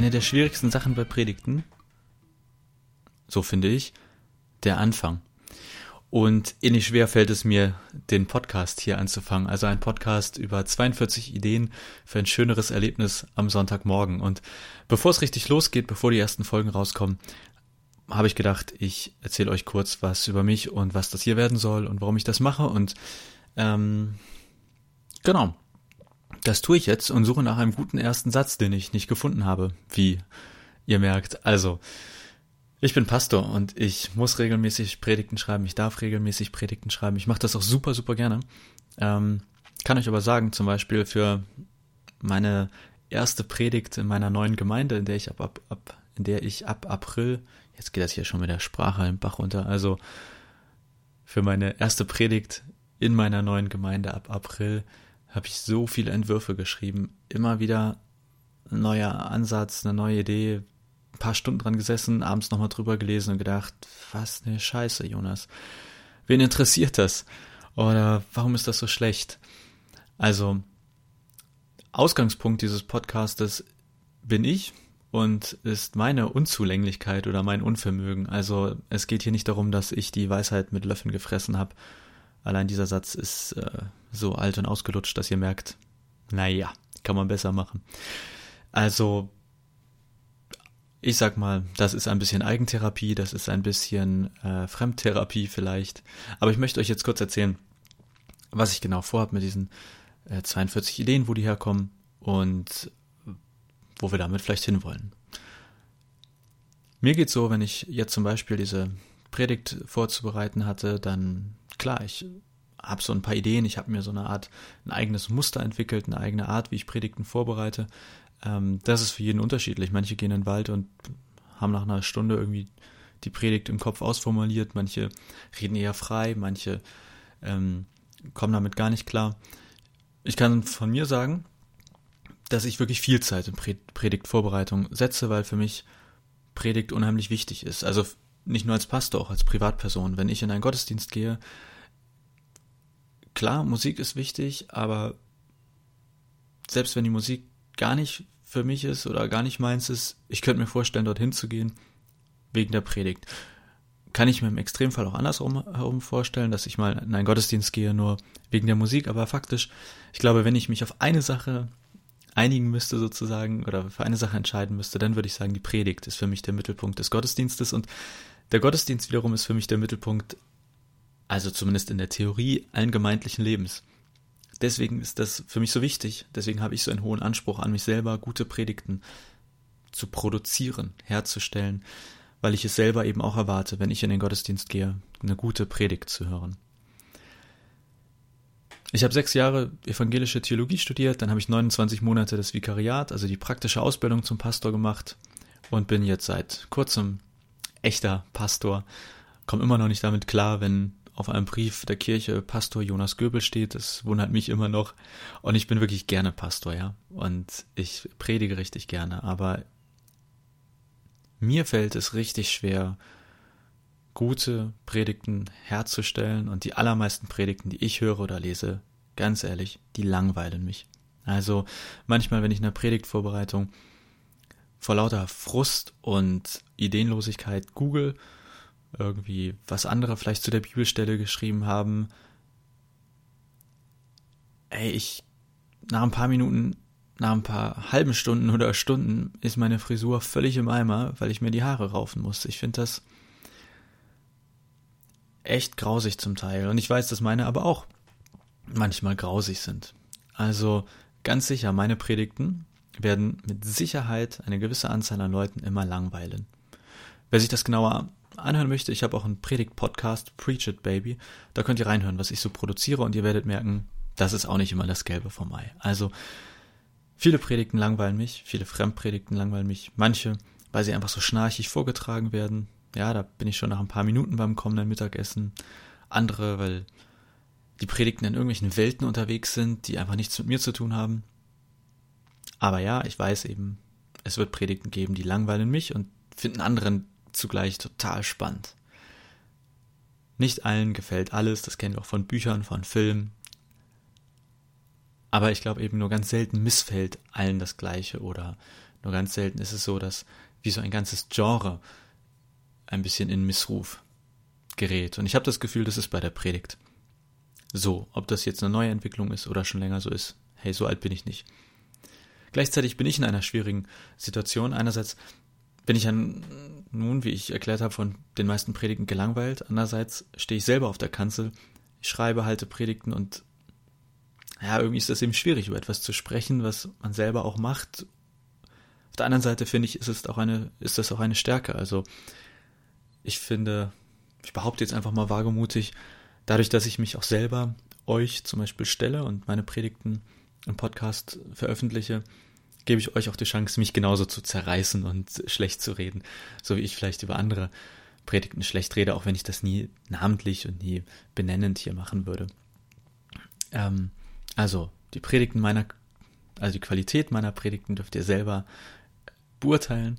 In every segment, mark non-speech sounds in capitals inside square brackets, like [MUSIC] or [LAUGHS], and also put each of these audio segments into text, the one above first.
Eine der schwierigsten Sachen bei Predigten, so finde ich, der Anfang. Und ähnlich schwer fällt es mir, den Podcast hier anzufangen. Also ein Podcast über 42 Ideen für ein schöneres Erlebnis am Sonntagmorgen. Und bevor es richtig losgeht, bevor die ersten Folgen rauskommen, habe ich gedacht, ich erzähle euch kurz was über mich und was das hier werden soll und warum ich das mache. Und ähm, genau, das tue ich jetzt und suche nach einem guten ersten Satz, den ich nicht gefunden habe, wie ihr merkt. Also, ich bin Pastor und ich muss regelmäßig Predigten schreiben. Ich darf regelmäßig Predigten schreiben. Ich mache das auch super, super gerne. Ähm, kann euch aber sagen, zum Beispiel für meine erste Predigt in meiner neuen Gemeinde, in der ich ab, ab, ab in der ich ab April, jetzt geht das hier schon mit der Sprache im Bach runter, also für meine erste Predigt in meiner neuen Gemeinde ab April habe ich so viele Entwürfe geschrieben. Immer wieder ein neuer Ansatz, eine neue Idee, ein paar Stunden dran gesessen, abends nochmal drüber gelesen und gedacht, was eine Scheiße, Jonas. Wen interessiert das? Oder warum ist das so schlecht? Also, Ausgangspunkt dieses Podcastes bin ich und ist meine Unzulänglichkeit oder mein Unvermögen. Also es geht hier nicht darum, dass ich die Weisheit mit Löffeln gefressen habe, Allein dieser Satz ist äh, so alt und ausgelutscht, dass ihr merkt, naja, kann man besser machen. Also, ich sag mal, das ist ein bisschen Eigentherapie, das ist ein bisschen äh, Fremdtherapie vielleicht. Aber ich möchte euch jetzt kurz erzählen, was ich genau vorhabe mit diesen äh, 42 Ideen, wo die herkommen und wo wir damit vielleicht hinwollen. Mir geht's so, wenn ich jetzt zum Beispiel diese Predigt vorzubereiten hatte, dann klar, ich habe so ein paar Ideen, ich habe mir so eine Art, ein eigenes Muster entwickelt, eine eigene Art, wie ich Predigten vorbereite. Ähm, das ist für jeden unterschiedlich. Manche gehen in den Wald und haben nach einer Stunde irgendwie die Predigt im Kopf ausformuliert, manche reden eher frei, manche ähm, kommen damit gar nicht klar. Ich kann von mir sagen, dass ich wirklich viel Zeit in Predigtvorbereitung setze, weil für mich Predigt unheimlich wichtig ist. Also nicht nur als Pastor, auch als Privatperson. Wenn ich in einen Gottesdienst gehe, klar, Musik ist wichtig, aber selbst wenn die Musik gar nicht für mich ist oder gar nicht meins ist, ich könnte mir vorstellen, dorthin zu gehen, wegen der Predigt. Kann ich mir im Extremfall auch andersrum herum vorstellen, dass ich mal in einen Gottesdienst gehe, nur wegen der Musik, aber faktisch, ich glaube, wenn ich mich auf eine Sache einigen müsste sozusagen oder für eine Sache entscheiden müsste, dann würde ich sagen, die Predigt ist für mich der Mittelpunkt des Gottesdienstes und der Gottesdienst wiederum ist für mich der Mittelpunkt also zumindest in der Theorie allen gemeindlichen Lebens. Deswegen ist das für mich so wichtig, deswegen habe ich so einen hohen Anspruch an mich selber, gute Predigten zu produzieren, herzustellen, weil ich es selber eben auch erwarte, wenn ich in den Gottesdienst gehe, eine gute Predigt zu hören. Ich habe sechs Jahre evangelische Theologie studiert, dann habe ich 29 Monate das Vikariat, also die praktische Ausbildung zum Pastor gemacht und bin jetzt seit kurzem echter Pastor. Komme immer noch nicht damit klar, wenn auf einem Brief der Kirche Pastor Jonas Göbel steht. Das wundert mich immer noch. Und ich bin wirklich gerne Pastor, ja. Und ich predige richtig gerne. Aber mir fällt es richtig schwer, gute Predigten herzustellen. Und die allermeisten Predigten, die ich höre oder lese, ganz ehrlich, die langweilen mich. Also manchmal, wenn ich in der Predigtvorbereitung vor lauter Frust und Ideenlosigkeit google, irgendwie was andere vielleicht zu der Bibelstelle geschrieben haben. Ey, ich, nach ein paar Minuten, nach ein paar halben Stunden oder Stunden ist meine Frisur völlig im Eimer, weil ich mir die Haare raufen muss. Ich finde das echt grausig zum Teil. Und ich weiß, dass meine aber auch manchmal grausig sind. Also ganz sicher, meine Predigten werden mit Sicherheit eine gewisse Anzahl an Leuten immer langweilen. Wer sich das genauer anhören möchte, ich habe auch einen Predigt-Podcast, Preach It Baby. Da könnt ihr reinhören, was ich so produziere und ihr werdet merken, das ist auch nicht immer das Gelbe vom Ei. Also viele Predigten langweilen mich, viele Fremdpredigten langweilen mich, manche, weil sie einfach so schnarchig vorgetragen werden. Ja, da bin ich schon nach ein paar Minuten beim kommenden Mittagessen. Andere, weil die Predigten in irgendwelchen Welten unterwegs sind, die einfach nichts mit mir zu tun haben. Aber ja, ich weiß eben, es wird Predigten geben, die langweilen mich und finden anderen zugleich total spannend. Nicht allen gefällt alles, das kennen wir auch von Büchern, von Filmen. Aber ich glaube eben nur ganz selten missfällt allen das Gleiche oder nur ganz selten ist es so, dass wie so ein ganzes Genre ein bisschen in Missruf gerät. Und ich habe das Gefühl, das ist bei der Predigt so. Ob das jetzt eine neue Entwicklung ist oder schon länger so ist, hey, so alt bin ich nicht. Gleichzeitig bin ich in einer schwierigen Situation. Einerseits bin ich ja nun, wie ich erklärt habe, von den meisten Predigten gelangweilt. Andererseits stehe ich selber auf der Kanzel, ich schreibe, halte Predigten und ja, irgendwie ist das eben schwierig, über etwas zu sprechen, was man selber auch macht. Auf der anderen Seite finde ich, ist es auch eine, ist das auch eine Stärke. Also ich finde, ich behaupte jetzt einfach mal wagemutig, dadurch, dass ich mich auch selber euch zum Beispiel stelle und meine Predigten im Podcast veröffentliche, gebe ich euch auch die Chance, mich genauso zu zerreißen und schlecht zu reden, so wie ich vielleicht über andere Predigten schlecht rede, auch wenn ich das nie namentlich und nie benennend hier machen würde. Ähm, also die Predigten meiner, also die Qualität meiner Predigten dürft ihr selber beurteilen.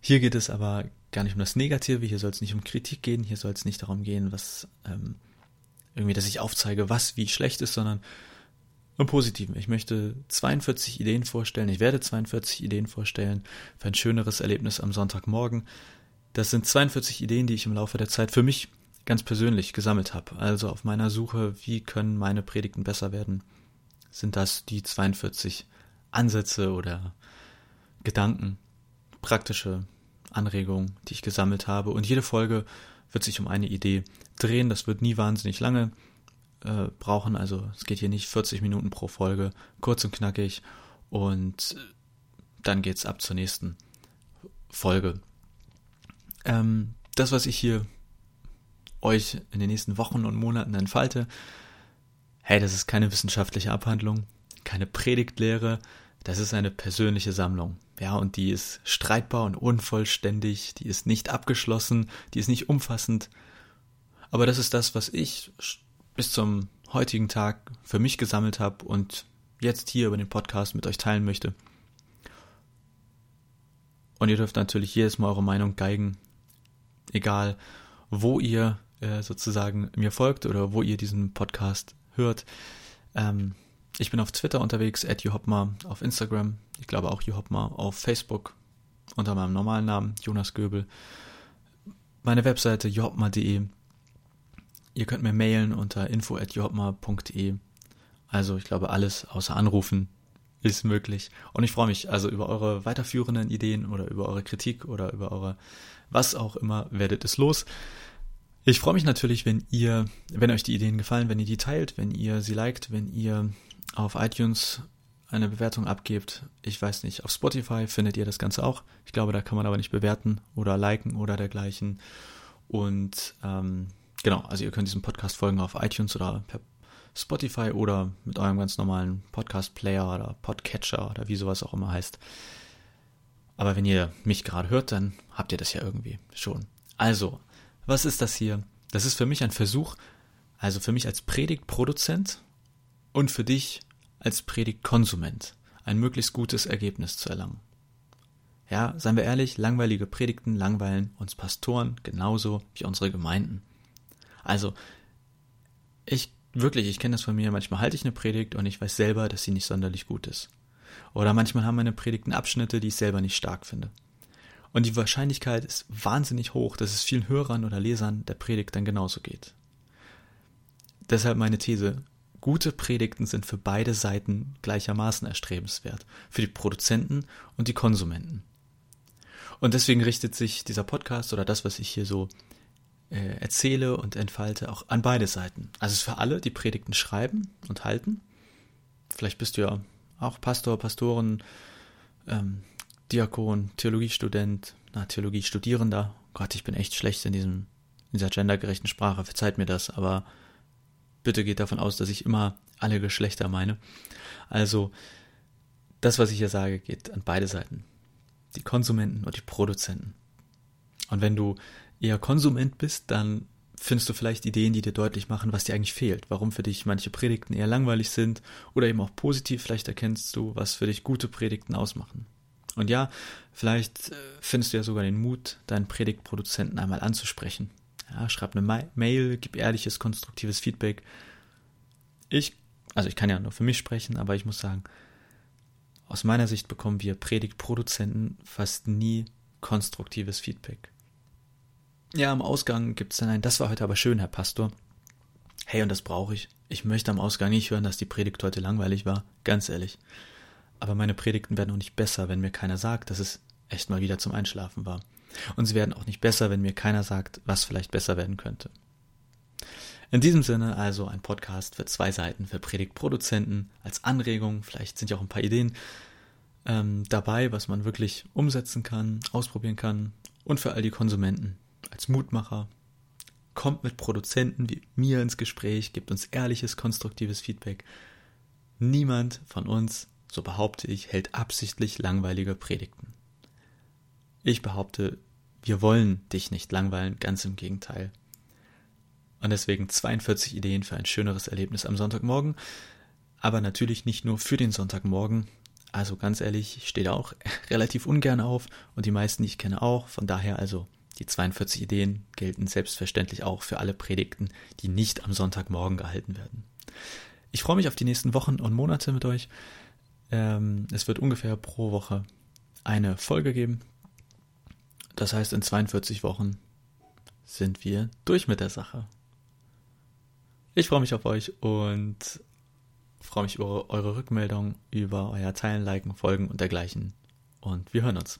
Hier geht es aber gar nicht um das Negative, hier soll es nicht um Kritik gehen, hier soll es nicht darum gehen, was ähm, irgendwie, dass ich aufzeige, was wie schlecht ist, sondern im Positiven. Ich möchte 42 Ideen vorstellen. Ich werde 42 Ideen vorstellen für ein schöneres Erlebnis am Sonntagmorgen. Das sind 42 Ideen, die ich im Laufe der Zeit für mich ganz persönlich gesammelt habe. Also auf meiner Suche, wie können meine Predigten besser werden, sind das die 42 Ansätze oder Gedanken, praktische Anregungen, die ich gesammelt habe. Und jede Folge wird sich um eine Idee drehen. Das wird nie wahnsinnig lange äh, brauchen. Also es geht hier nicht 40 Minuten pro Folge, kurz und knackig. Und dann geht's ab zur nächsten Folge. Ähm, das, was ich hier euch in den nächsten Wochen und Monaten entfalte, hey, das ist keine wissenschaftliche Abhandlung, keine Predigtlehre, das ist eine persönliche Sammlung. Ja, und die ist streitbar und unvollständig, die ist nicht abgeschlossen, die ist nicht umfassend. Aber das ist das, was ich bis zum heutigen Tag für mich gesammelt habe und jetzt hier über den Podcast mit euch teilen möchte. Und ihr dürft natürlich jedes Mal eure Meinung geigen, egal wo ihr äh, sozusagen mir folgt oder wo ihr diesen Podcast hört. Ähm, ich bin auf Twitter unterwegs, at auf Instagram, ich glaube auch Juhopma, auf Facebook unter meinem normalen Namen, Jonas Göbel. Meine Webseite juhopma.de. Ihr könnt mir mailen unter info at juhopma.de. Also ich glaube, alles außer Anrufen ist möglich. Und ich freue mich also über eure weiterführenden Ideen oder über eure Kritik oder über eure was auch immer, werdet es los. Ich freue mich natürlich, wenn ihr, wenn euch die Ideen gefallen, wenn ihr die teilt, wenn ihr sie liked, wenn ihr auf iTunes eine Bewertung abgebt. Ich weiß nicht, auf Spotify findet ihr das Ganze auch. Ich glaube, da kann man aber nicht bewerten oder liken oder dergleichen. Und ähm, genau, also ihr könnt diesem Podcast folgen auf iTunes oder per Spotify oder mit eurem ganz normalen Podcast-Player oder Podcatcher oder wie sowas auch immer heißt. Aber wenn ihr mich gerade hört, dann habt ihr das ja irgendwie schon. Also, was ist das hier? Das ist für mich ein Versuch, also für mich als Predigtproduzent und für dich als Predigtkonsument ein möglichst gutes Ergebnis zu erlangen. Ja, seien wir ehrlich, langweilige Predigten langweilen uns Pastoren genauso wie unsere Gemeinden. Also, ich wirklich, ich kenne das von mir, manchmal halte ich eine Predigt und ich weiß selber, dass sie nicht sonderlich gut ist. Oder manchmal haben meine Predigten Abschnitte, die ich selber nicht stark finde. Und die Wahrscheinlichkeit ist wahnsinnig hoch, dass es vielen Hörern oder Lesern der Predigt dann genauso geht. Deshalb meine These, Gute Predigten sind für beide Seiten gleichermaßen erstrebenswert, für die Produzenten und die Konsumenten. Und deswegen richtet sich dieser Podcast oder das, was ich hier so äh, erzähle und entfalte, auch an beide Seiten. Also es ist für alle, die Predigten schreiben und halten. Vielleicht bist du ja auch Pastor, Pastoren, ähm, Diakon, Theologiestudent, na, Theologiestudierender. Gott, ich bin echt schlecht in diesem, in dieser gendergerechten Sprache, verzeiht mir das, aber bitte geht davon aus, dass ich immer alle Geschlechter meine. Also, das, was ich hier sage, geht an beide Seiten. Die Konsumenten und die Produzenten. Und wenn du eher Konsument bist, dann findest du vielleicht Ideen, die dir deutlich machen, was dir eigentlich fehlt, warum für dich manche Predigten eher langweilig sind oder eben auch positiv, vielleicht erkennst du, was für dich gute Predigten ausmachen. Und ja, vielleicht äh, findest du ja sogar den Mut, deinen Predigtproduzenten einmal anzusprechen. Ja, schreib eine Mail, gib ehrliches, konstruktives Feedback. Ich, also ich kann ja nur für mich sprechen, aber ich muss sagen, aus meiner Sicht bekommen wir Predigtproduzenten fast nie konstruktives Feedback. Ja, am Ausgang gibt es dann ein, das war heute aber schön, Herr Pastor. Hey, und das brauche ich. Ich möchte am Ausgang nicht hören, dass die Predigt heute langweilig war, ganz ehrlich. Aber meine Predigten werden auch nicht besser, wenn mir keiner sagt, dass es echt mal wieder zum Einschlafen war. Und sie werden auch nicht besser, wenn mir keiner sagt, was vielleicht besser werden könnte. In diesem Sinne also ein Podcast für zwei Seiten für Predigtproduzenten als Anregung. Vielleicht sind ja auch ein paar Ideen ähm, dabei, was man wirklich umsetzen kann, ausprobieren kann. Und für all die Konsumenten, als Mutmacher. Kommt mit Produzenten wie mir ins Gespräch, gebt uns ehrliches, konstruktives Feedback. Niemand von uns, so behaupte ich, hält absichtlich langweilige Predigten. Ich behaupte, wir wollen dich nicht langweilen, ganz im Gegenteil. Und deswegen 42 Ideen für ein schöneres Erlebnis am Sonntagmorgen. Aber natürlich nicht nur für den Sonntagmorgen. Also ganz ehrlich, ich stehe da auch [LAUGHS] relativ ungern auf und die meisten, die ich kenne, auch. Von daher also die 42 Ideen gelten selbstverständlich auch für alle Predigten, die nicht am Sonntagmorgen gehalten werden. Ich freue mich auf die nächsten Wochen und Monate mit euch. Ähm, es wird ungefähr pro Woche eine Folge geben. Das heißt, in 42 Wochen sind wir durch mit der Sache. Ich freue mich auf euch und freue mich über eure Rückmeldung, über euer Teilen, Liken, Folgen und dergleichen. Und wir hören uns.